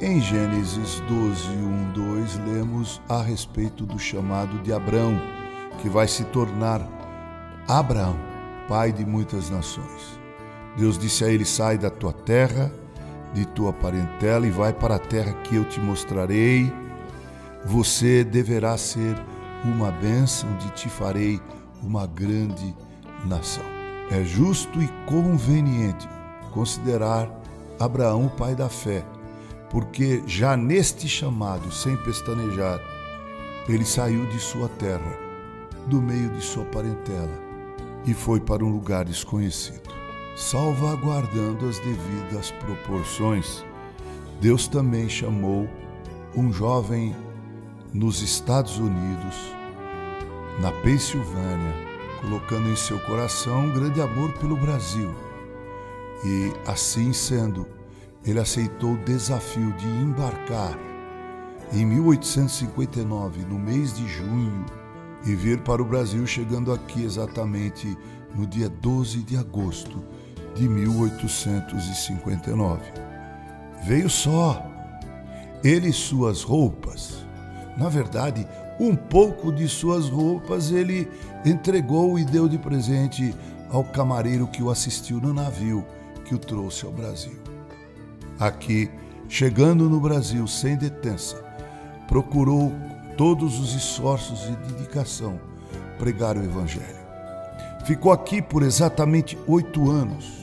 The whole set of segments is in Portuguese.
Gênesis 12, 1, 2, lemos a respeito do chamado de Abraão, que vai se tornar Abraão, pai de muitas nações. Deus disse a ele: Sai da tua terra, de tua parentela e vai para a terra que eu te mostrarei. Você deverá ser uma bênção, de te farei uma grande nação. É justo e conveniente considerar Abraão o pai da fé porque já neste chamado, sem pestanejar, ele saiu de sua terra, do meio de sua parentela, e foi para um lugar desconhecido. Salvaguardando as devidas proporções, Deus também chamou um jovem nos Estados Unidos, na Pensilvânia, colocando em seu coração um grande amor pelo Brasil. E assim sendo, ele aceitou o desafio de embarcar em 1859, no mês de junho, e vir para o Brasil, chegando aqui exatamente no dia 12 de agosto de 1859. Veio só, ele e suas roupas. Na verdade, um pouco de suas roupas ele entregou e deu de presente ao camareiro que o assistiu no navio que o trouxe ao Brasil aqui, chegando no Brasil sem detença, procurou todos os esforços de dedicação pregar o Evangelho. Ficou aqui por exatamente oito anos,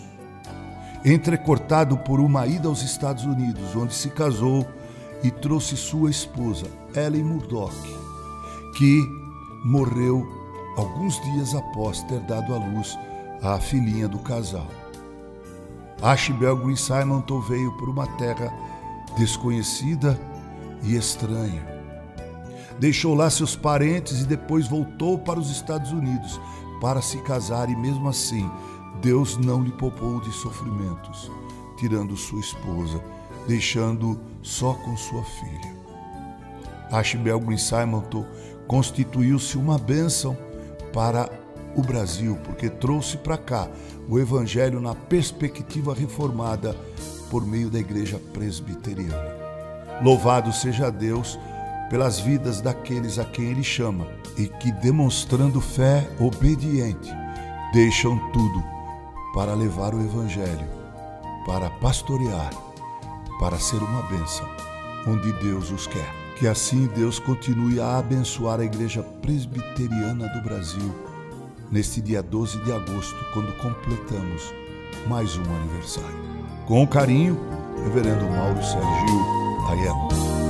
entrecortado por uma ida aos Estados Unidos, onde se casou e trouxe sua esposa, Ellen Murdoch, que morreu alguns dias após ter dado à luz à filhinha do casal. Ashbel Green Simonton veio por uma terra desconhecida e estranha. Deixou lá seus parentes e depois voltou para os Estados Unidos para se casar, e mesmo assim, Deus não lhe poupou de sofrimentos, tirando sua esposa, deixando só com sua filha. Ashbel Green Simonton constituiu-se uma bênção para o Brasil, porque trouxe para cá o Evangelho na perspectiva reformada por meio da Igreja Presbiteriana. Louvado seja Deus pelas vidas daqueles a quem Ele chama e que, demonstrando fé obediente, deixam tudo para levar o Evangelho, para pastorear, para ser uma bênção onde Deus os quer. Que assim Deus continue a abençoar a Igreja Presbiteriana do Brasil neste dia 12 de agosto, quando completamos mais um aniversário. Com carinho, Reverendo Mauro Sergio Aiello.